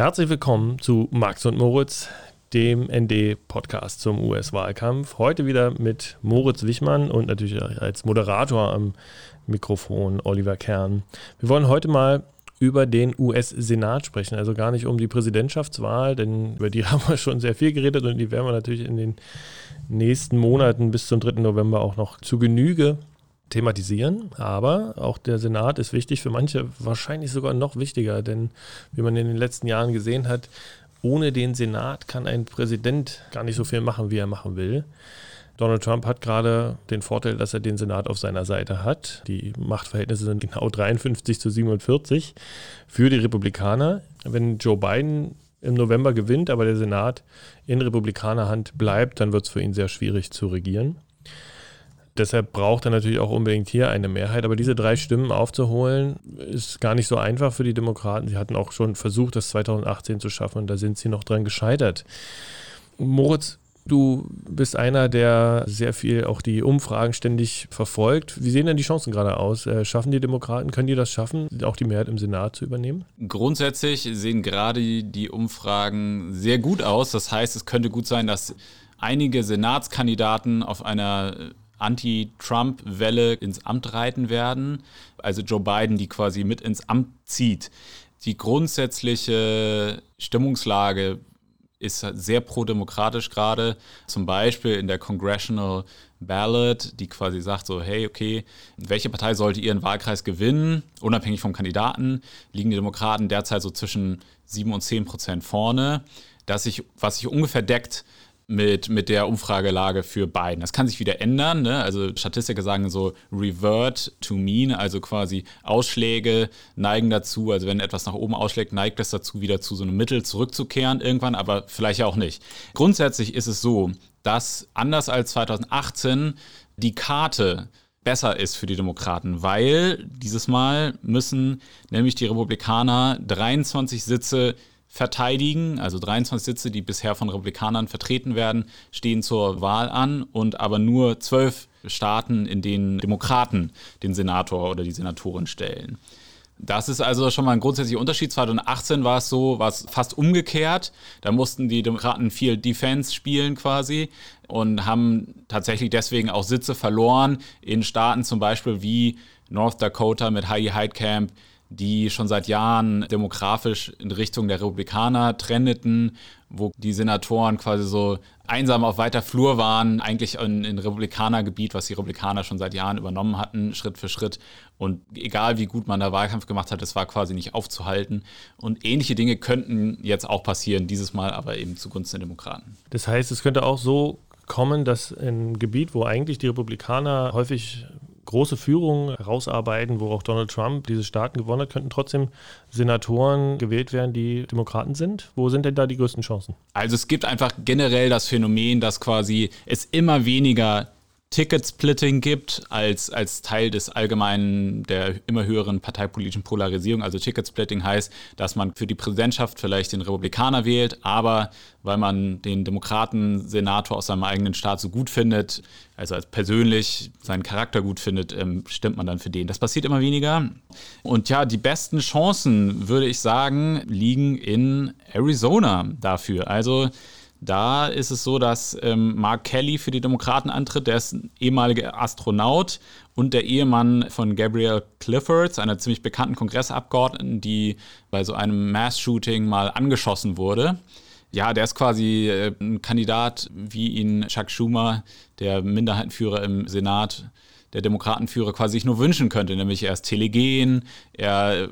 Herzlich willkommen zu Max und Moritz, dem ND-Podcast zum US-Wahlkampf. Heute wieder mit Moritz Wichmann und natürlich als Moderator am Mikrofon Oliver Kern. Wir wollen heute mal über den US-Senat sprechen, also gar nicht um die Präsidentschaftswahl, denn über die haben wir schon sehr viel geredet und die werden wir natürlich in den nächsten Monaten bis zum 3. November auch noch zu Genüge thematisieren. Aber auch der Senat ist wichtig, für manche wahrscheinlich sogar noch wichtiger, denn wie man in den letzten Jahren gesehen hat, ohne den Senat kann ein Präsident gar nicht so viel machen, wie er machen will. Donald Trump hat gerade den Vorteil, dass er den Senat auf seiner Seite hat. Die Machtverhältnisse sind genau 53 zu 47 für die Republikaner. Wenn Joe Biden im November gewinnt, aber der Senat in Republikanerhand bleibt, dann wird es für ihn sehr schwierig zu regieren. Deshalb braucht er natürlich auch unbedingt hier eine Mehrheit. Aber diese drei Stimmen aufzuholen, ist gar nicht so einfach für die Demokraten. Sie hatten auch schon versucht, das 2018 zu schaffen und da sind sie noch dran gescheitert. Moritz, du bist einer, der sehr viel auch die Umfragen ständig verfolgt. Wie sehen denn die Chancen gerade aus? Äh, schaffen die Demokraten, können die das schaffen, auch die Mehrheit im Senat zu übernehmen? Grundsätzlich sehen gerade die Umfragen sehr gut aus. Das heißt, es könnte gut sein, dass einige Senatskandidaten auf einer Anti-Trump-Welle ins Amt reiten werden. Also Joe Biden, die quasi mit ins Amt zieht. Die grundsätzliche Stimmungslage ist sehr pro-demokratisch gerade. Zum Beispiel in der Congressional Ballot, die quasi sagt so, hey, okay, welche Partei sollte ihren Wahlkreis gewinnen, unabhängig vom Kandidaten, liegen die Demokraten derzeit so zwischen 7 und 10 Prozent vorne. Das sich, was sich ungefähr deckt mit, mit der Umfragelage für Biden. Das kann sich wieder ändern. Ne? Also Statistiker sagen so revert to mean, also quasi Ausschläge neigen dazu, also wenn etwas nach oben ausschlägt, neigt das dazu, wieder zu so einem Mittel zurückzukehren irgendwann, aber vielleicht auch nicht. Grundsätzlich ist es so, dass anders als 2018 die Karte besser ist für die Demokraten, weil dieses Mal müssen nämlich die Republikaner 23 Sitze verteidigen. Also 23 Sitze, die bisher von Republikanern vertreten werden, stehen zur Wahl an und aber nur zwölf Staaten, in denen Demokraten den Senator oder die Senatorin stellen. Das ist also schon mal ein grundsätzlicher Unterschied. 2018 war es so, war es fast umgekehrt. Da mussten die Demokraten viel Defense spielen quasi und haben tatsächlich deswegen auch Sitze verloren in Staaten zum Beispiel wie North Dakota mit Heidi Heitkamp, die schon seit Jahren demografisch in Richtung der Republikaner trendeten, wo die Senatoren quasi so einsam auf weiter Flur waren, eigentlich in, in Republikanergebiet, was die Republikaner schon seit Jahren übernommen hatten, Schritt für Schritt. Und egal wie gut man da Wahlkampf gemacht hat, es war quasi nicht aufzuhalten. Und ähnliche Dinge könnten jetzt auch passieren, dieses Mal aber eben zugunsten der Demokraten. Das heißt, es könnte auch so kommen, dass ein Gebiet, wo eigentlich die Republikaner häufig große Führung herausarbeiten, wo auch Donald Trump diese Staaten gewonnen hat, könnten trotzdem Senatoren gewählt werden, die Demokraten sind. Wo sind denn da die größten Chancen? Also es gibt einfach generell das Phänomen, dass quasi es immer weniger Ticketsplitting gibt als, als Teil des allgemeinen, der immer höheren parteipolitischen Polarisierung. Also Ticketsplitting heißt, dass man für die Präsidentschaft vielleicht den Republikaner wählt, aber weil man den Demokraten-Senator aus seinem eigenen Staat so gut findet, also als persönlich seinen Charakter gut findet, ähm, stimmt man dann für den. Das passiert immer weniger. Und ja, die besten Chancen, würde ich sagen, liegen in Arizona dafür. Also da ist es so, dass ähm, Mark Kelly für die Demokraten antritt. Der ist ein ehemaliger Astronaut und der Ehemann von Gabrielle Clifford, einer ziemlich bekannten Kongressabgeordneten, die bei so einem Mass-Shooting mal angeschossen wurde. Ja, der ist quasi äh, ein Kandidat, wie ihn Chuck Schumer, der Minderheitenführer im Senat, der Demokratenführer, quasi sich nur wünschen könnte. Nämlich er ist telegen, er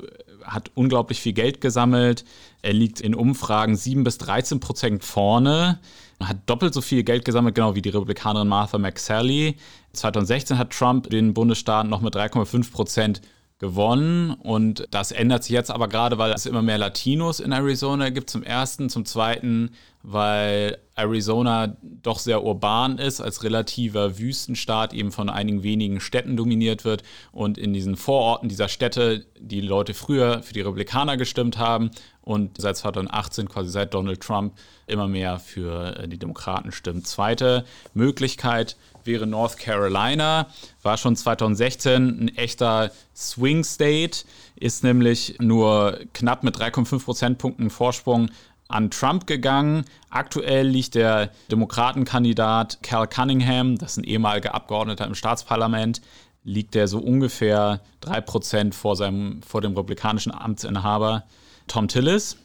hat unglaublich viel Geld gesammelt. Er liegt in Umfragen 7 bis 13 Prozent vorne. Hat doppelt so viel Geld gesammelt, genau wie die Republikanerin Martha McSally. 2016 hat Trump den Bundesstaat noch mit 3,5 Prozent gewonnen. Und das ändert sich jetzt aber gerade, weil es immer mehr Latinos in Arizona gibt zum ersten, zum zweiten, weil Arizona doch sehr urban ist, als relativer Wüstenstaat eben von einigen wenigen Städten dominiert wird. Und in diesen Vororten dieser Städte die Leute früher für die Republikaner gestimmt haben und seit 2018, quasi seit Donald Trump, immer mehr für äh, die Demokraten stimmt. Zweite Möglichkeit wäre North Carolina, war schon 2016 ein echter Swing State, ist nämlich nur knapp mit 3,5 Prozentpunkten Vorsprung an Trump gegangen. Aktuell liegt der Demokratenkandidat Cal Cunningham, das ist ein ehemaliger Abgeordneter im Staatsparlament, liegt der so ungefähr 3% vor, seinem, vor dem republikanischen Amtsinhaber Tom Tillis.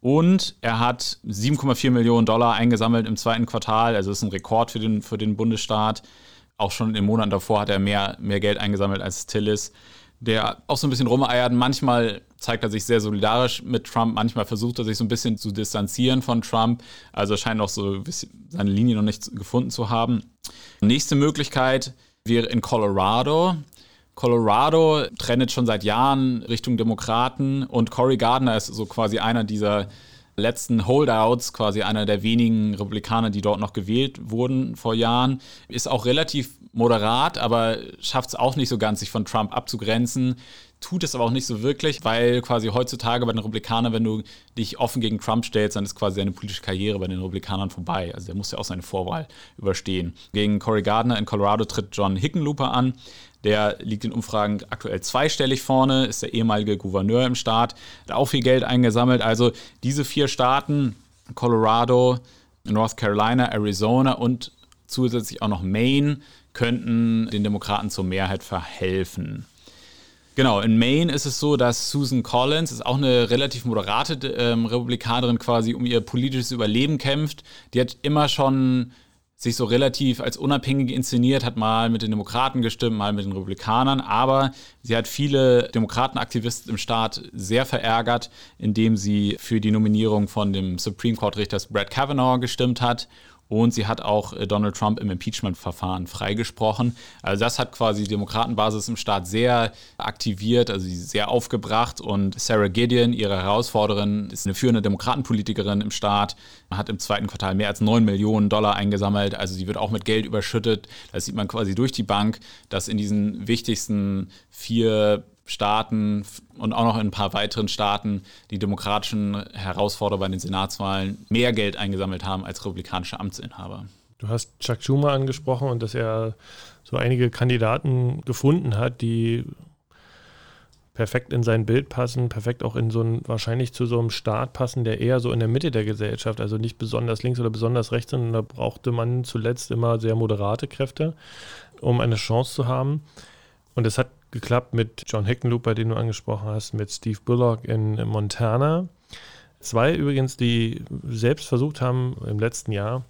Und er hat 7,4 Millionen Dollar eingesammelt im zweiten Quartal. Also ist ein Rekord für den, für den Bundesstaat. Auch schon im Monat davor hat er mehr, mehr Geld eingesammelt als Tillis, der auch so ein bisschen rumeiert. Manchmal zeigt er sich sehr solidarisch mit Trump, manchmal versucht er sich so ein bisschen zu distanzieren von Trump. Also scheint auch so seine Linie noch nicht gefunden zu haben. Nächste Möglichkeit wäre in Colorado. Colorado trennt schon seit Jahren Richtung Demokraten und Cory Gardner ist so quasi einer dieser letzten Holdouts, quasi einer der wenigen Republikaner, die dort noch gewählt wurden vor Jahren, ist auch relativ moderat, aber schafft es auch nicht so ganz, sich von Trump abzugrenzen. Tut es aber auch nicht so wirklich, weil quasi heutzutage bei den Republikanern, wenn du dich offen gegen Trump stellst, dann ist quasi seine politische Karriere bei den Republikanern vorbei. Also der muss ja auch seine Vorwahl überstehen. Gegen Cory Gardner in Colorado tritt John Hickenlooper an. Der liegt in Umfragen aktuell zweistellig vorne, ist der ehemalige Gouverneur im Staat, hat auch viel Geld eingesammelt. Also diese vier Staaten, Colorado, North Carolina, Arizona und zusätzlich auch noch Maine, könnten den Demokraten zur Mehrheit verhelfen. Genau, in Maine ist es so, dass Susan Collins, ist auch eine relativ moderate ähm, Republikanerin, quasi um ihr politisches Überleben kämpft. Die hat immer schon sich so relativ als unabhängig inszeniert, hat mal mit den Demokraten gestimmt, mal mit den Republikanern, aber sie hat viele Demokratenaktivisten im Staat sehr verärgert, indem sie für die Nominierung von dem Supreme Court Richter Brett Kavanaugh gestimmt hat und sie hat auch äh, Donald Trump im Impeachment-Verfahren freigesprochen. Also das hat quasi die Demokratenbasis im Staat sehr aktiviert, also sehr aufgebracht. Und Sarah Gideon, ihre Herausforderin, ist eine führende Demokratenpolitikerin im Staat, hat im zweiten Quartal mehr als 9 Millionen Dollar eingesammelt. Also sie wird auch mit Geld überschüttet. Das sieht man quasi durch die Bank, dass in diesen wichtigsten vier Staaten und auch noch in ein paar weiteren Staaten die demokratischen Herausforderer bei den Senatswahlen mehr Geld eingesammelt haben als republikanische Amtsinhaber. Du hast Chuck Schumer angesprochen und dass er so einige Kandidaten gefunden hat, die perfekt in sein Bild passen, perfekt auch in so ein, wahrscheinlich zu so einem Staat passen, der eher so in der Mitte der Gesellschaft, also nicht besonders links oder besonders rechts, sondern da brauchte man zuletzt immer sehr moderate Kräfte, um eine Chance zu haben. Und es hat geklappt mit John Hickenlooper, den du angesprochen hast, mit Steve Bullock in Montana. Zwei übrigens, die selbst versucht haben, im letzten Jahr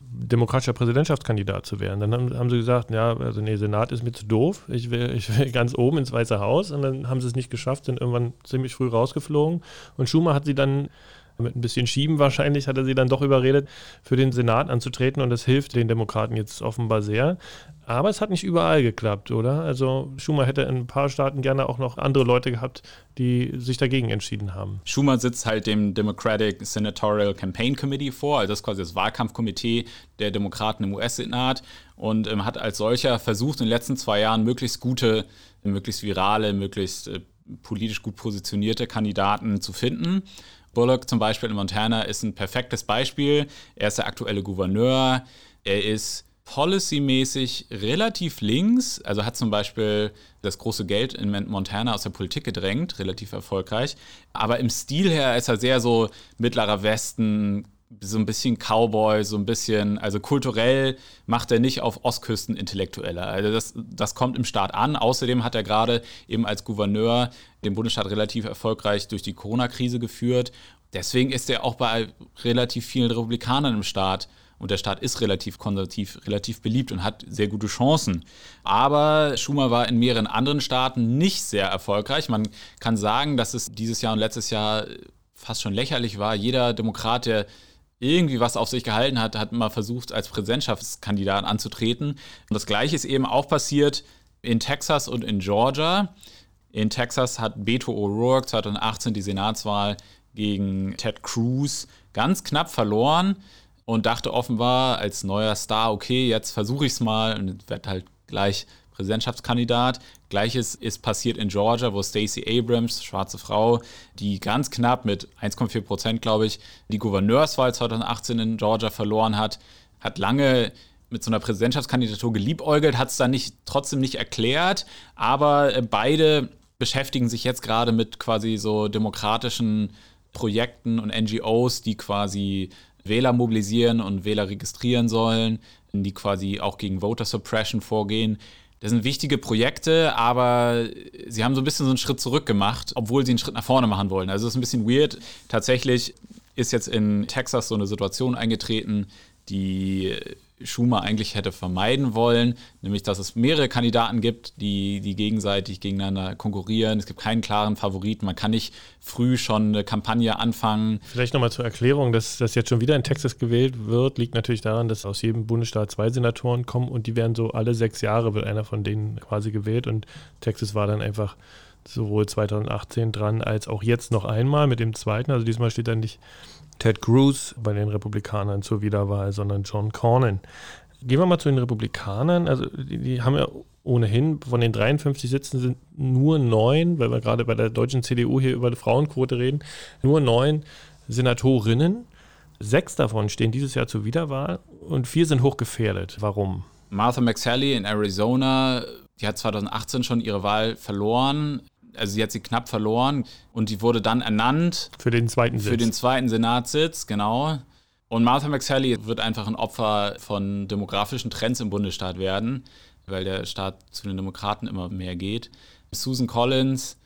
demokratischer Präsidentschaftskandidat zu werden. Dann haben, haben, sie gesagt, ja, also nee, Senat ist mir zu doof. Ich will, ich will ganz oben ins Weiße Haus. Und dann haben sie es nicht geschafft, sind irgendwann ziemlich früh rausgeflogen. Und Schumer hat sie dann mit ein bisschen Schieben wahrscheinlich hat er sie dann doch überredet, für den Senat anzutreten und das hilft den Demokraten jetzt offenbar sehr. Aber es hat nicht überall geklappt, oder? Also Schumer hätte in ein paar Staaten gerne auch noch andere Leute gehabt, die sich dagegen entschieden haben. Schumer sitzt halt dem Democratic Senatorial Campaign Committee vor, also das ist quasi das Wahlkampfkomitee der Demokraten im US-Senat und ähm, hat als solcher versucht, in den letzten zwei Jahren möglichst gute, möglichst virale, möglichst äh, politisch gut positionierte Kandidaten zu finden. Bullock zum Beispiel in Montana ist ein perfektes Beispiel. Er ist der aktuelle Gouverneur. Er ist policymäßig relativ links, also hat zum Beispiel das große Geld in Montana aus der Politik gedrängt, relativ erfolgreich. Aber im Stil her ist er sehr so mittlerer Westen, so ein bisschen Cowboy, so ein bisschen, also kulturell macht er nicht auf Ostküsten Intellektueller. Also das, das kommt im Staat an. Außerdem hat er gerade eben als Gouverneur den Bundesstaat relativ erfolgreich durch die Corona-Krise geführt. Deswegen ist er auch bei relativ vielen Republikanern im Staat und der Staat ist relativ konservativ, relativ beliebt und hat sehr gute Chancen. Aber Schumer war in mehreren anderen Staaten nicht sehr erfolgreich. Man kann sagen, dass es dieses Jahr und letztes Jahr fast schon lächerlich war. Jeder Demokrat, der irgendwie was auf sich gehalten hat, hat mal versucht, als Präsidentschaftskandidat anzutreten. Und das Gleiche ist eben auch passiert in Texas und in Georgia. In Texas hat Beto O'Rourke 2018 die Senatswahl gegen Ted Cruz ganz knapp verloren und dachte offenbar als neuer Star, okay, jetzt versuche ich es mal und werde halt gleich Präsidentschaftskandidat. Gleiches ist passiert in Georgia, wo Stacey Abrams, schwarze Frau, die ganz knapp mit 1,4 Prozent, glaube ich, die Gouverneurswahl 2018 in Georgia verloren hat, hat lange mit so einer Präsidentschaftskandidatur geliebäugelt, hat es dann nicht, trotzdem nicht erklärt, aber äh, beide beschäftigen sich jetzt gerade mit quasi so demokratischen Projekten und NGOs, die quasi Wähler mobilisieren und Wähler registrieren sollen, die quasi auch gegen Voter Suppression vorgehen. Das sind wichtige Projekte, aber sie haben so ein bisschen so einen Schritt zurück gemacht, obwohl sie einen Schritt nach vorne machen wollen. Also es ist ein bisschen weird. Tatsächlich ist jetzt in Texas so eine Situation eingetreten, die Schumer eigentlich hätte vermeiden wollen, nämlich dass es mehrere Kandidaten gibt, die, die gegenseitig gegeneinander konkurrieren. Es gibt keinen klaren Favoriten. Man kann nicht früh schon eine Kampagne anfangen. Vielleicht nochmal zur Erklärung, dass das jetzt schon wieder in Texas gewählt wird, liegt natürlich daran, dass aus jedem Bundesstaat zwei Senatoren kommen und die werden so alle sechs Jahre wird einer von denen quasi gewählt und Texas war dann einfach sowohl 2018 dran als auch jetzt noch einmal mit dem zweiten. Also diesmal steht da nicht Ted Cruz bei den Republikanern zur Wiederwahl, sondern John Cornyn. Gehen wir mal zu den Republikanern. Also die, die, haben ja ohnehin von den 53 Sitzen sind nur neun, weil wir gerade bei der deutschen CDU hier über die Frauenquote reden, nur neun Senatorinnen. Sechs davon stehen dieses Jahr zur Wiederwahl und vier sind hochgefährdet. Warum? Martha McSally in Arizona, die hat 2018 schon ihre Wahl verloren also sie hat sie knapp verloren und die wurde dann ernannt. Für den zweiten Sitz. Für den zweiten Senatssitz, genau. Und Martha McSally wird einfach ein Opfer von demografischen Trends im Bundesstaat werden, weil der Staat zu den Demokraten immer mehr geht. Susan Collins,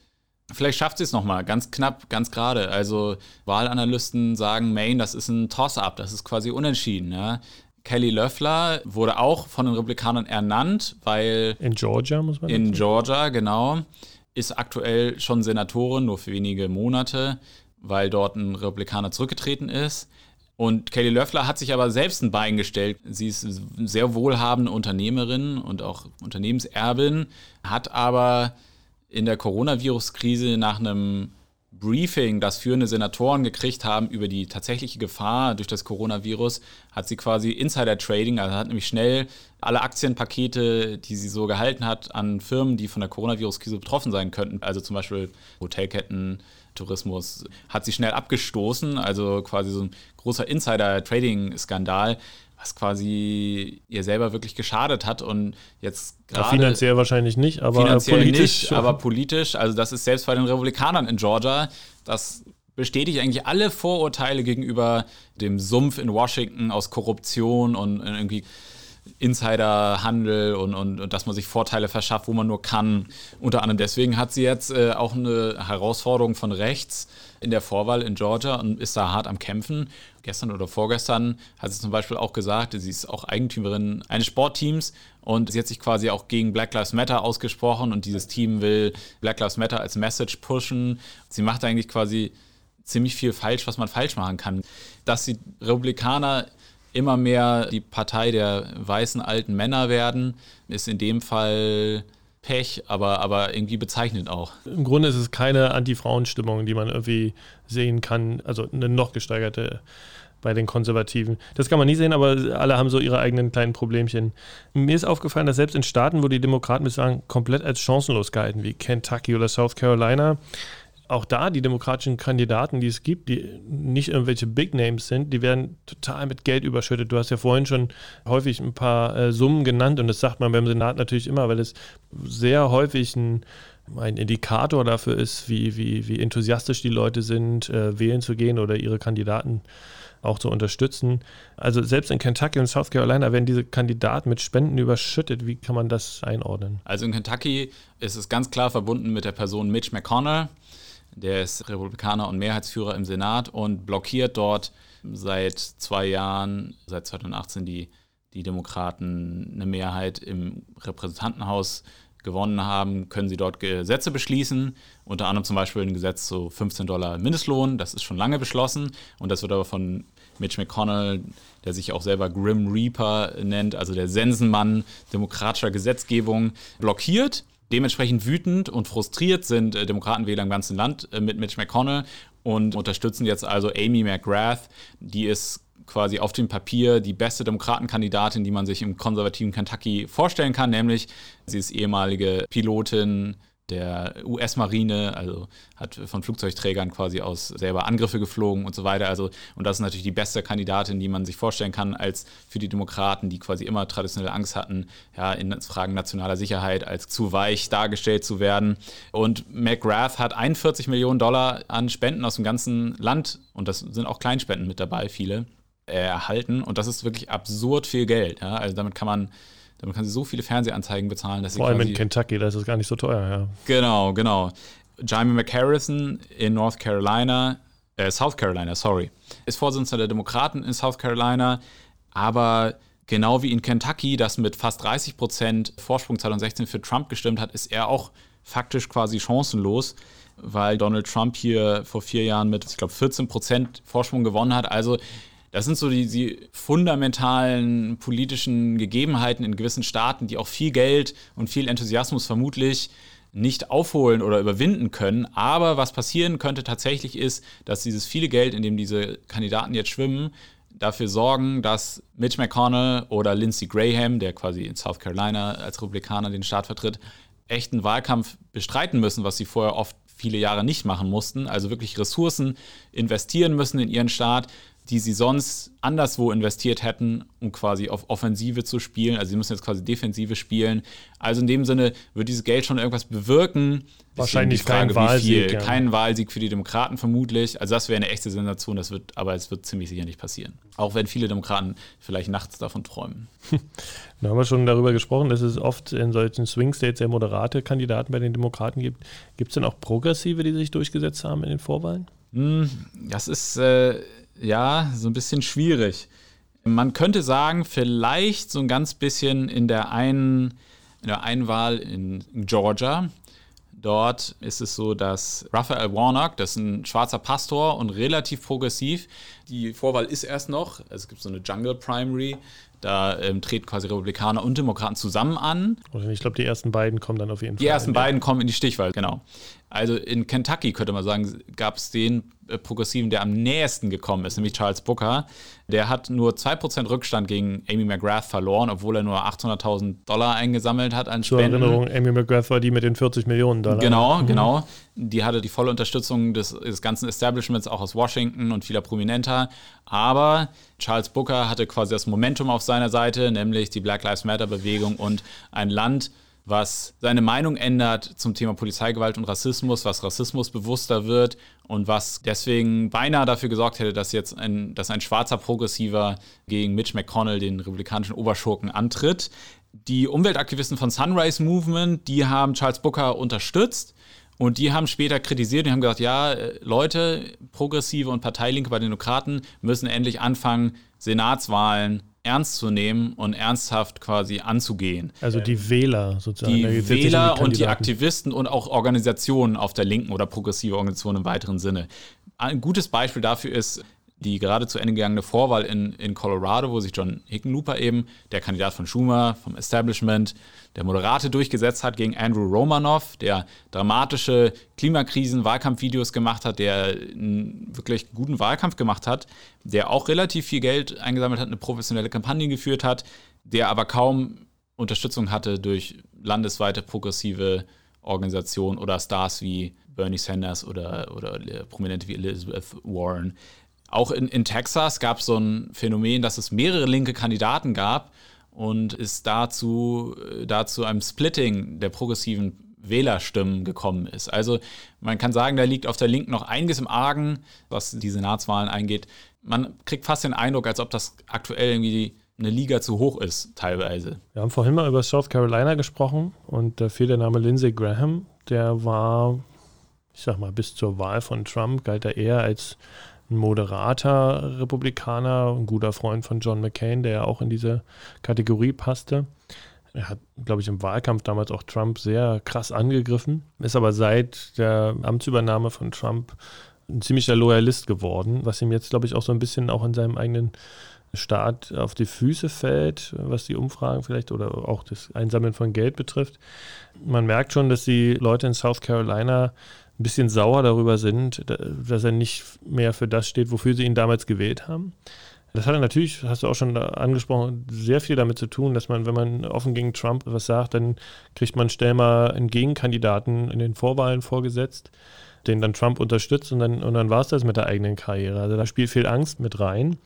vielleicht schafft sie es nochmal, ganz knapp, ganz gerade. Also Wahlanalysten sagen, Maine, das ist ein Toss-up, das ist quasi unentschieden. Ja. Kelly Löffler wurde auch von den Republikanern ernannt, weil. In Georgia, muss man sagen. In Georgia, genau ist aktuell schon Senatorin, nur für wenige Monate, weil dort ein Republikaner zurückgetreten ist. Und Kelly Löffler hat sich aber selbst ein Bein gestellt. Sie ist sehr wohlhabende Unternehmerin und auch Unternehmenserbin, hat aber in der Coronavirus-Krise nach einem Briefing, das führende Senatoren gekriegt haben über die tatsächliche Gefahr durch das Coronavirus, hat sie quasi Insider-Trading, also hat nämlich schnell alle Aktienpakete, die sie so gehalten hat, an Firmen, die von der Coronavirus-Krise betroffen sein könnten, also zum Beispiel Hotelketten, Tourismus, hat sie schnell abgestoßen, also quasi so ein großer Insider-Trading-Skandal was quasi ihr selber wirklich geschadet hat und jetzt gerade. Ja, finanziell wahrscheinlich nicht, aber finanziell politisch. Nicht, aber politisch, also das ist selbst bei den Republikanern in Georgia, das bestätigt eigentlich alle Vorurteile gegenüber dem Sumpf in Washington aus Korruption und irgendwie Insiderhandel und, und, und, dass man sich Vorteile verschafft, wo man nur kann. Unter anderem deswegen hat sie jetzt äh, auch eine Herausforderung von rechts in der Vorwahl in Georgia und ist da hart am Kämpfen. Gestern oder vorgestern hat sie zum Beispiel auch gesagt, sie ist auch Eigentümerin eines Sportteams und sie hat sich quasi auch gegen Black Lives Matter ausgesprochen und dieses Team will Black Lives Matter als Message pushen. Sie macht eigentlich quasi ziemlich viel falsch, was man falsch machen kann. Dass die Republikaner immer mehr die Partei der weißen alten Männer werden, ist in dem Fall Pech, aber, aber irgendwie bezeichnend auch. Im Grunde ist es keine Anti-Frauen-Stimmung, die man irgendwie sehen kann, also eine noch gesteigerte bei den Konservativen. Das kann man nie sehen, aber alle haben so ihre eigenen kleinen Problemchen. Mir ist aufgefallen, dass selbst in Staaten, wo die Demokraten bislang komplett als chancenlos galten, wie Kentucky oder South Carolina, auch da die demokratischen Kandidaten, die es gibt, die nicht irgendwelche Big Names sind, die werden total mit Geld überschüttet. Du hast ja vorhin schon häufig ein paar äh, Summen genannt und das sagt man beim Senat natürlich immer, weil es sehr häufig ein, ein Indikator dafür ist, wie, wie, wie enthusiastisch die Leute sind, äh, wählen zu gehen oder ihre Kandidaten auch zu unterstützen. Also selbst in Kentucky und South Carolina werden diese Kandidaten mit Spenden überschüttet. Wie kann man das einordnen? Also in Kentucky ist es ganz klar verbunden mit der Person Mitch McConnell der ist Republikaner und Mehrheitsführer im Senat und blockiert dort seit zwei Jahren, seit 2018, die, die Demokraten eine Mehrheit im Repräsentantenhaus gewonnen haben, können sie dort Gesetze beschließen. Unter anderem zum Beispiel ein Gesetz zu 15 Dollar Mindestlohn. Das ist schon lange beschlossen und das wird aber von Mitch McConnell, der sich auch selber Grim Reaper nennt, also der Sensenmann demokratischer Gesetzgebung, blockiert. Dementsprechend wütend und frustriert sind äh, Demokratenwähler im ganzen Land äh, mit Mitch McConnell und unterstützen jetzt also Amy McGrath, die ist quasi auf dem Papier die beste Demokratenkandidatin, die man sich im konservativen Kentucky vorstellen kann, nämlich sie ist ehemalige Pilotin der US-Marine, also hat von Flugzeugträgern quasi aus selber Angriffe geflogen und so weiter. Also, und das ist natürlich die beste Kandidatin, die man sich vorstellen kann, als für die Demokraten, die quasi immer traditionelle Angst hatten, ja, in Fragen nationaler Sicherheit als zu weich dargestellt zu werden. Und McGrath hat 41 Millionen Dollar an Spenden aus dem ganzen Land, und das sind auch Kleinspenden mit dabei, viele, erhalten. Und das ist wirklich absurd viel Geld. Ja? Also damit kann man damit kann sie so viele Fernsehanzeigen bezahlen, dass sie Vor allem in Kentucky, da ist es gar nicht so teuer, ja. Genau, genau. Jaime McHarrison in North Carolina, äh, South Carolina, sorry, ist Vorsitzender der Demokraten in South Carolina, aber genau wie in Kentucky, das mit fast 30 Prozent Vorsprung 2016 für Trump gestimmt hat, ist er auch faktisch quasi chancenlos, weil Donald Trump hier vor vier Jahren mit, ich glaube, 14 Prozent Vorsprung gewonnen hat. Also das sind so die, die, fundamentalen politischen Gegebenheiten in gewissen Staaten, die auch viel Geld und viel Enthusiasmus vermutlich nicht aufholen oder überwinden können. Aber was passieren könnte tatsächlich ist, dass dieses viele Geld, in dem diese Kandidaten jetzt schwimmen, dafür sorgen, dass Mitch McConnell oder Lindsey Graham, der quasi in South Carolina als Republikaner den Staat vertritt, echten Wahlkampf bestreiten müssen, was sie vorher oft viele Jahre nicht machen mussten, also wirklich Ressourcen investieren müssen in ihren Staat, die sie sonst anderswo investiert hätten, um quasi auf Offensive zu spielen. Also sie müssen jetzt quasi Defensive spielen. Also in dem Sinne wird dieses Geld schon irgendwas bewirken. Wahrscheinlich Frage, kein Wahlsieg. Ja. Kein Wahlsieg für die Demokraten vermutlich. Also das wäre eine echte Sensation, das wird, aber es wird ziemlich sicher nicht passieren. Auch wenn viele Demokraten vielleicht nachts davon träumen. Da haben wir schon darüber gesprochen, dass es oft in solchen Swing States sehr moderate Kandidaten bei den Demokraten gibt. Gibt es denn auch Progressive, die sich durchgesetzt haben in den Vorwahlen? Hm, das ist äh, ja, so ein bisschen schwierig. Man könnte sagen, vielleicht so ein ganz bisschen in der einen, in der einen Wahl in Georgia. Dort ist es so, dass Raphael Warnock, das ist ein schwarzer Pastor und relativ progressiv. Die Vorwahl ist erst noch. Es gibt so eine Jungle Primary. Da ähm, treten quasi Republikaner und Demokraten zusammen an. ich glaube, die ersten beiden kommen dann auf jeden die Fall. Die ersten beiden kommen in die Stichwahl, genau. Also in Kentucky könnte man sagen, gab es den äh, Progressiven, der am nächsten gekommen ist, nämlich Charles Booker. Der hat nur 2% Rückstand gegen Amy McGrath verloren, obwohl er nur 800.000 Dollar eingesammelt hat an Zur Spenden. Zur Erinnerung, Amy McGrath war die mit den 40 Millionen Dollar. Genau, mhm. genau. Die hatte die volle Unterstützung des, des ganzen Establishments, auch aus Washington und vieler Prominenter. Aber Charles Booker hatte quasi das Momentum auf seiner Seite, nämlich die Black Lives Matter-Bewegung und ein Land, was seine Meinung ändert zum Thema Polizeigewalt und Rassismus, was Rassismus bewusster wird und was deswegen beinahe dafür gesorgt hätte, dass jetzt ein, dass ein schwarzer Progressiver gegen Mitch McConnell, den republikanischen Oberschurken, antritt. Die Umweltaktivisten von Sunrise Movement, die haben Charles Booker unterstützt und die haben später kritisiert und haben gesagt, ja, äh, Leute, Progressive und Parteilinke bei den Demokraten müssen endlich anfangen, Senatswahlen ernst zu nehmen und ernsthaft quasi anzugehen. Also die Wähler sozusagen. Die Wähler die und die Aktivisten und auch Organisationen auf der linken oder progressive Organisationen im weiteren Sinne. Ein gutes Beispiel dafür ist die gerade zu Ende gegangene Vorwahl in, in Colorado, wo sich John Hickenlooper eben, der Kandidat von Schumer, vom Establishment, der Moderate durchgesetzt hat gegen Andrew Romanoff, der dramatische Klimakrisen-Wahlkampfvideos gemacht hat, der einen wirklich guten Wahlkampf gemacht hat, der auch relativ viel Geld eingesammelt hat, eine professionelle Kampagne geführt hat, der aber kaum Unterstützung hatte durch landesweite progressive Organisationen oder Stars wie Bernie Sanders oder, oder Prominente wie Elizabeth Warren. Auch in, in Texas gab es so ein Phänomen, dass es mehrere linke Kandidaten gab und es dazu, dazu einem Splitting der progressiven Wählerstimmen gekommen ist. Also man kann sagen, da liegt auf der Linken noch einiges im Argen, was die Senatswahlen eingeht. Man kriegt fast den Eindruck, als ob das aktuell irgendwie eine Liga zu hoch ist, teilweise. Wir haben vorhin mal über South Carolina gesprochen und da fiel der Name Lindsey Graham. Der war, ich sag mal, bis zur Wahl von Trump galt er eher als ein moderater Republikaner, ein guter Freund von John McCain, der ja auch in diese Kategorie passte. Er hat, glaube ich, im Wahlkampf damals auch Trump sehr krass angegriffen, ist aber seit der Amtsübernahme von Trump ein ziemlicher Loyalist geworden, was ihm jetzt, glaube ich, auch so ein bisschen auch in seinem eigenen Staat auf die Füße fällt, was die Umfragen vielleicht oder auch das Einsammeln von Geld betrifft. Man merkt schon, dass die Leute in South Carolina ein bisschen sauer darüber sind, dass er nicht mehr für das steht, wofür sie ihn damals gewählt haben. Das hat natürlich, hast du auch schon angesprochen, sehr viel damit zu tun, dass man, wenn man offen gegen Trump was sagt, dann kriegt man schnell mal einen Gegenkandidaten in den Vorwahlen vorgesetzt, den dann Trump unterstützt und dann, und dann war es das mit der eigenen Karriere. Also da spielt viel Angst mit rein.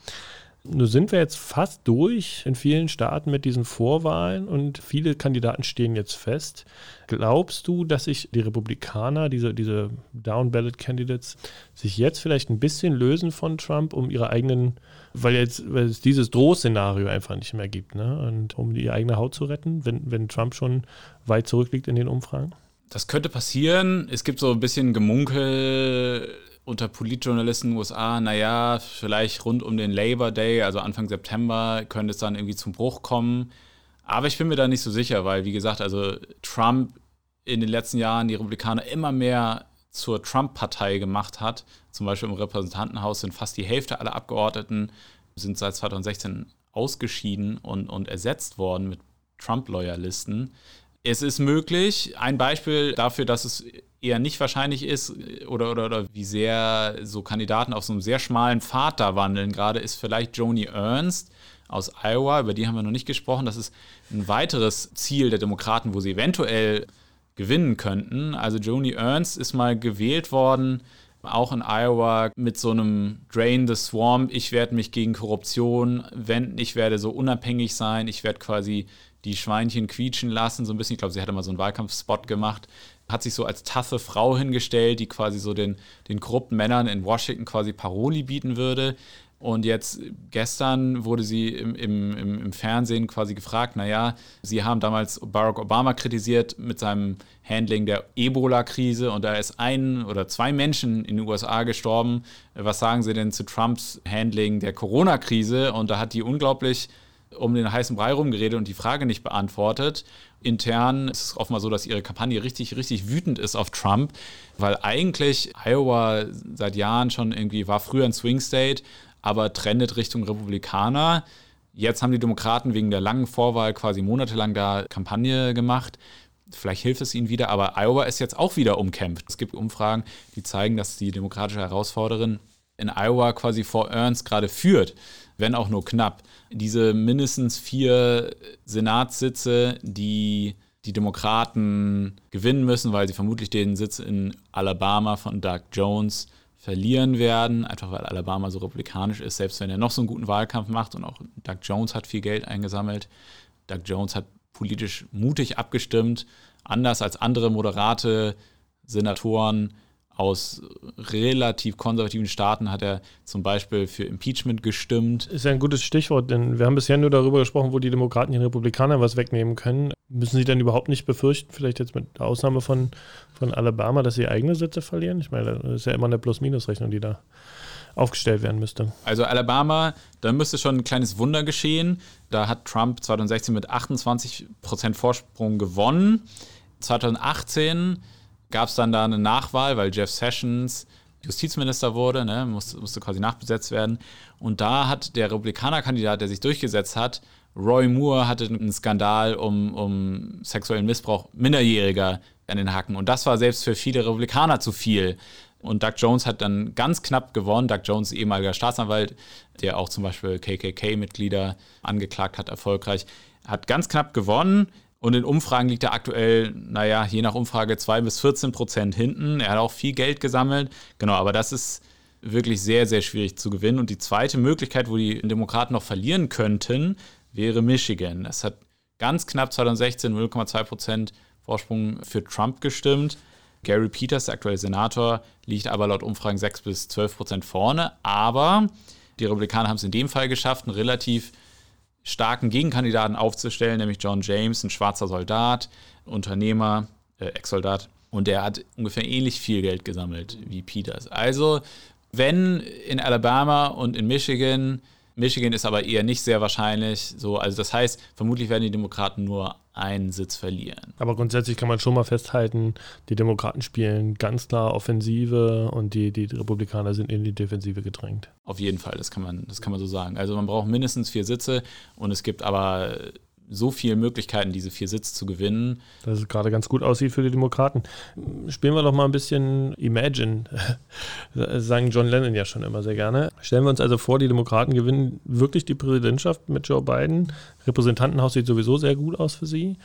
Nun sind wir jetzt fast durch in vielen Staaten mit diesen Vorwahlen und viele Kandidaten stehen jetzt fest. Glaubst du, dass sich die Republikaner, diese, diese Down-Ballot-Candidates, sich jetzt vielleicht ein bisschen lösen von Trump, um ihre eigenen, weil jetzt weil es dieses Drohszenario einfach nicht mehr gibt, ne? Und um die eigene Haut zu retten, wenn, wenn Trump schon weit zurückliegt in den Umfragen? Das könnte passieren. Es gibt so ein bisschen Gemunkel unter Politjournalisten in den USA, naja, vielleicht rund um den Labor Day, also Anfang September, könnte es dann irgendwie zum Bruch kommen. Aber ich bin mir da nicht so sicher, weil, wie gesagt, also Trump in den letzten Jahren die Republikaner immer mehr zur Trump-Partei gemacht hat. Zum Beispiel im Repräsentantenhaus sind fast die Hälfte aller Abgeordneten sind seit 2016 ausgeschieden und, und ersetzt worden mit Trump-Loyalisten. Es ist möglich, ein Beispiel dafür, dass es eher nicht wahrscheinlich ist oder, oder, oder wie sehr so Kandidaten auf so einem sehr schmalen Pfad da wandeln, gerade ist vielleicht Joni Ernst aus Iowa, über die haben wir noch nicht gesprochen. Das ist ein weiteres Ziel der Demokraten, wo sie eventuell gewinnen könnten. Also Joni Ernst ist mal gewählt worden, auch in Iowa mit so einem Drain the Swamp. Ich werde mich gegen Korruption wenden, ich werde so unabhängig sein, ich werde quasi die Schweinchen quietschen lassen, so ein bisschen. Ich glaube, sie hatte mal so einen Wahlkampfspot gemacht hat sich so als taffe Frau hingestellt, die quasi so den, den korrupten Männern in Washington quasi Paroli bieten würde. Und jetzt gestern wurde sie im, im, im Fernsehen quasi gefragt, naja, sie haben damals Barack Obama kritisiert mit seinem Handling der Ebola-Krise und da ist ein oder zwei Menschen in den USA gestorben. Was sagen Sie denn zu Trumps Handling der Corona-Krise? Und da hat die unglaublich um den heißen Brei rumgeredet und die Frage nicht beantwortet. Intern ist es oft mal so, dass ihre Kampagne richtig, richtig wütend ist auf Trump, weil eigentlich Iowa seit Jahren schon irgendwie war früher ein Swing State, aber trendet Richtung Republikaner. Jetzt haben die Demokraten wegen der langen Vorwahl quasi monatelang da Kampagne gemacht. Vielleicht hilft es ihnen wieder, aber Iowa ist jetzt auch wieder umkämpft. Es gibt Umfragen, die zeigen, dass die demokratische Herausforderin in Iowa quasi vor Ernst gerade führt, wenn auch nur knapp diese mindestens vier Senatssitze, die die Demokraten gewinnen müssen, weil sie vermutlich den Sitz in Alabama von Doug Jones verlieren werden, einfach weil Alabama so republikanisch ist, selbst wenn er noch so einen guten Wahlkampf macht und auch Doug Jones hat viel Geld eingesammelt. Doug Jones hat politisch mutig abgestimmt, anders als andere moderate Senatoren aus relativ konservativen Staaten hat er zum Beispiel für Impeachment gestimmt. Ist ja ein gutes Stichwort, denn wir haben bisher nur darüber gesprochen, wo die Demokraten den Republikanern was wegnehmen können. Müssen sie dann überhaupt nicht befürchten, vielleicht jetzt mit der Ausnahme von, von Alabama, dass sie eigene Sitze verlieren? Ich meine, das ist ja immer eine Plus-Minus-Rechnung, die da aufgestellt werden müsste. Also Alabama, da müsste schon ein kleines Wunder geschehen. Da hat Trump 2016 mit 28 Prozent Vorsprung gewonnen. 2018 gab es dann da eine Nachwahl, weil Jeff Sessions Justizminister wurde, ne, musste, musste quasi nachbesetzt werden. Und da hat der Republikanerkandidat, der sich durchgesetzt hat, Roy Moore hatte einen Skandal um, um sexuellen Missbrauch Minderjähriger an den Hacken. Und das war selbst für viele Republikaner zu viel. Und Doug Jones hat dann ganz knapp gewonnen. Doug Jones, ehemaliger Staatsanwalt, der auch zum Beispiel KKK-Mitglieder angeklagt hat, erfolgreich, hat ganz knapp gewonnen. Und in Umfragen liegt er aktuell, naja, je nach Umfrage 2 bis 14 Prozent hinten. Er hat auch viel Geld gesammelt. Genau, aber das ist wirklich sehr, sehr schwierig zu gewinnen. Und die zweite Möglichkeit, wo die Demokraten noch verlieren könnten, wäre Michigan. Das hat ganz knapp 2016 0,2 Prozent Vorsprung für Trump gestimmt. Gary Peters, der aktuelle Senator, liegt aber laut Umfragen 6 bis 12 Prozent vorne. Aber die Republikaner haben es in dem Fall geschafft, einen relativ starken Gegenkandidaten aufzustellen, nämlich John James, ein schwarzer Soldat, Unternehmer, äh, Ex-Soldat. Und der hat ungefähr ähnlich viel Geld gesammelt wie Peters. Also, wenn in Alabama und in Michigan Michigan ist aber eher nicht sehr wahrscheinlich. So, also das heißt, vermutlich werden die Demokraten nur einen Sitz verlieren. Aber grundsätzlich kann man schon mal festhalten, die Demokraten spielen ganz klar Offensive und die, die Republikaner sind in die Defensive gedrängt. Auf jeden Fall, das kann man, das kann man so sagen. Also man braucht mindestens vier Sitze und es gibt aber so viele Möglichkeiten, diese vier Sitze zu gewinnen. Dass es gerade ganz gut aussieht für die Demokraten. Spielen wir doch mal ein bisschen Imagine, sagen John Lennon ja schon immer sehr gerne. Stellen wir uns also vor, die Demokraten gewinnen wirklich die Präsidentschaft mit Joe Biden. Repräsentantenhaus sieht sowieso sehr gut aus für sie.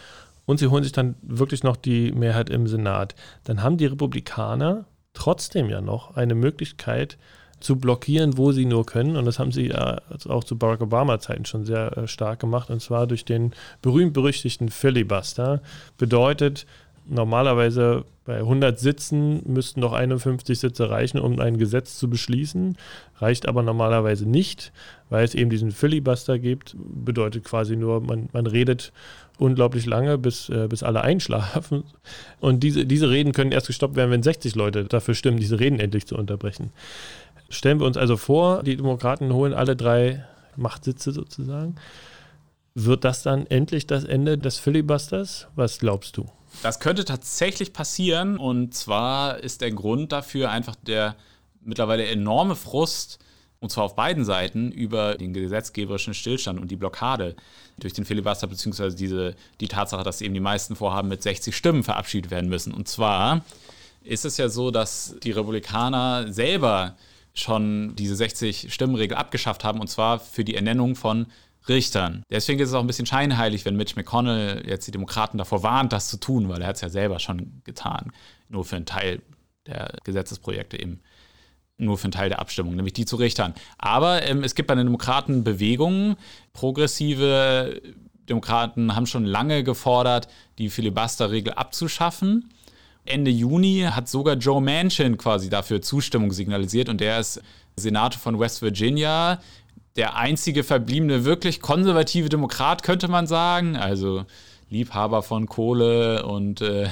Und sie holen sich dann wirklich noch die Mehrheit im Senat. Dann haben die Republikaner trotzdem ja noch eine Möglichkeit, zu blockieren, wo sie nur können. Und das haben sie ja auch zu Barack Obama-Zeiten schon sehr äh, stark gemacht. Und zwar durch den berühmt-berüchtigten Filibuster. Bedeutet, normalerweise bei 100 Sitzen müssten noch 51 Sitze reichen, um ein Gesetz zu beschließen. Reicht aber normalerweise nicht, weil es eben diesen Filibuster gibt. Bedeutet quasi nur, man, man redet unglaublich lange, bis, äh, bis alle einschlafen. Und diese, diese Reden können erst gestoppt werden, wenn 60 Leute dafür stimmen, diese Reden endlich zu unterbrechen. Stellen wir uns also vor, die Demokraten holen alle drei Machtsitze sozusagen. Wird das dann endlich das Ende des Filibusters? Was glaubst du? Das könnte tatsächlich passieren. Und zwar ist der Grund dafür einfach der mittlerweile enorme Frust, und zwar auf beiden Seiten, über den gesetzgeberischen Stillstand und die Blockade durch den Filibuster, beziehungsweise diese, die Tatsache, dass eben die meisten Vorhaben mit 60 Stimmen verabschiedet werden müssen. Und zwar ist es ja so, dass die Republikaner selber schon diese 60-Stimmen-Regel abgeschafft haben, und zwar für die Ernennung von Richtern. Deswegen ist es auch ein bisschen scheinheilig, wenn Mitch McConnell jetzt die Demokraten davor warnt, das zu tun, weil er hat es ja selber schon getan. Nur für einen Teil der Gesetzesprojekte eben. Nur für einen Teil der Abstimmung, nämlich die zu Richtern. Aber ähm, es gibt bei den Demokraten Bewegungen. Progressive Demokraten haben schon lange gefordert, die Filibuster-Regel abzuschaffen. Ende Juni hat sogar Joe Manchin quasi dafür Zustimmung signalisiert und der ist Senator von West Virginia, der einzige verbliebene wirklich konservative Demokrat, könnte man sagen. Also Liebhaber von Kohle und äh,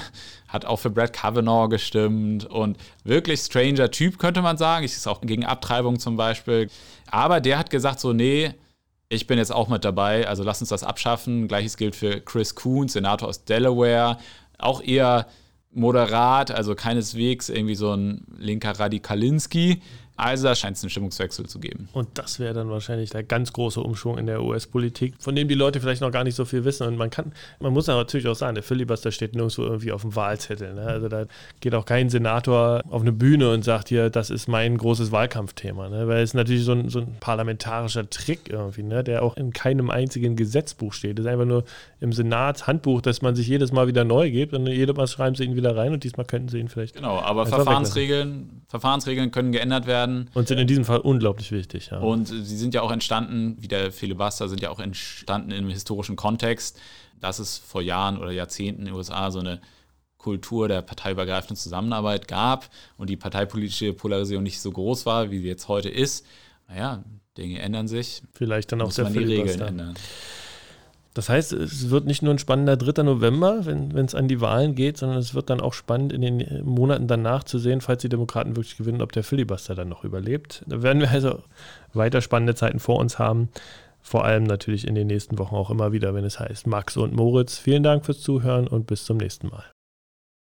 hat auch für Brad Kavanaugh gestimmt und wirklich stranger Typ, könnte man sagen. Ich ist auch gegen Abtreibung zum Beispiel. Aber der hat gesagt: so, nee, ich bin jetzt auch mit dabei, also lass uns das abschaffen. Gleiches gilt für Chris Coons, Senator aus Delaware. Auch eher moderat, also keineswegs irgendwie so ein linker Radikalinski. Also da scheint es einen Stimmungswechsel zu geben. Und das wäre dann wahrscheinlich der ganz große Umschwung in der US-Politik, von dem die Leute vielleicht noch gar nicht so viel wissen. Und man kann, man muss natürlich auch sagen, der Filibuster steht nirgendwo irgendwie auf dem Wahlzettel. Ne? Also da geht auch kein Senator auf eine Bühne und sagt hier, das ist mein großes Wahlkampfthema. Ne? Weil es natürlich so ein, so ein parlamentarischer Trick irgendwie, ne? der auch in keinem einzigen Gesetzbuch steht. Das ist einfach nur im Senatshandbuch, dass man sich jedes Mal wieder neu gibt und jedes Mal schreiben sie ihn wieder rein und diesmal könnten sie ihn vielleicht. Genau, aber Verfahrensregeln, Verfahrensregeln können geändert werden werden. Und sind in diesem Fall unglaublich wichtig. Ja. Und sie sind ja auch entstanden, wie der Filibuster, sind ja auch entstanden im historischen Kontext, dass es vor Jahren oder Jahrzehnten in den USA so eine Kultur der parteiübergreifenden Zusammenarbeit gab und die parteipolitische Polarisierung nicht so groß war, wie sie jetzt heute ist. Naja, Dinge ändern sich. Vielleicht dann auch der die Regeln ändern. Das heißt, es wird nicht nur ein spannender 3. November, wenn es an die Wahlen geht, sondern es wird dann auch spannend in den Monaten danach zu sehen, falls die Demokraten wirklich gewinnen, ob der Filibuster dann noch überlebt. Da werden wir also weiter spannende Zeiten vor uns haben. Vor allem natürlich in den nächsten Wochen auch immer wieder, wenn es heißt Max und Moritz. Vielen Dank fürs Zuhören und bis zum nächsten Mal.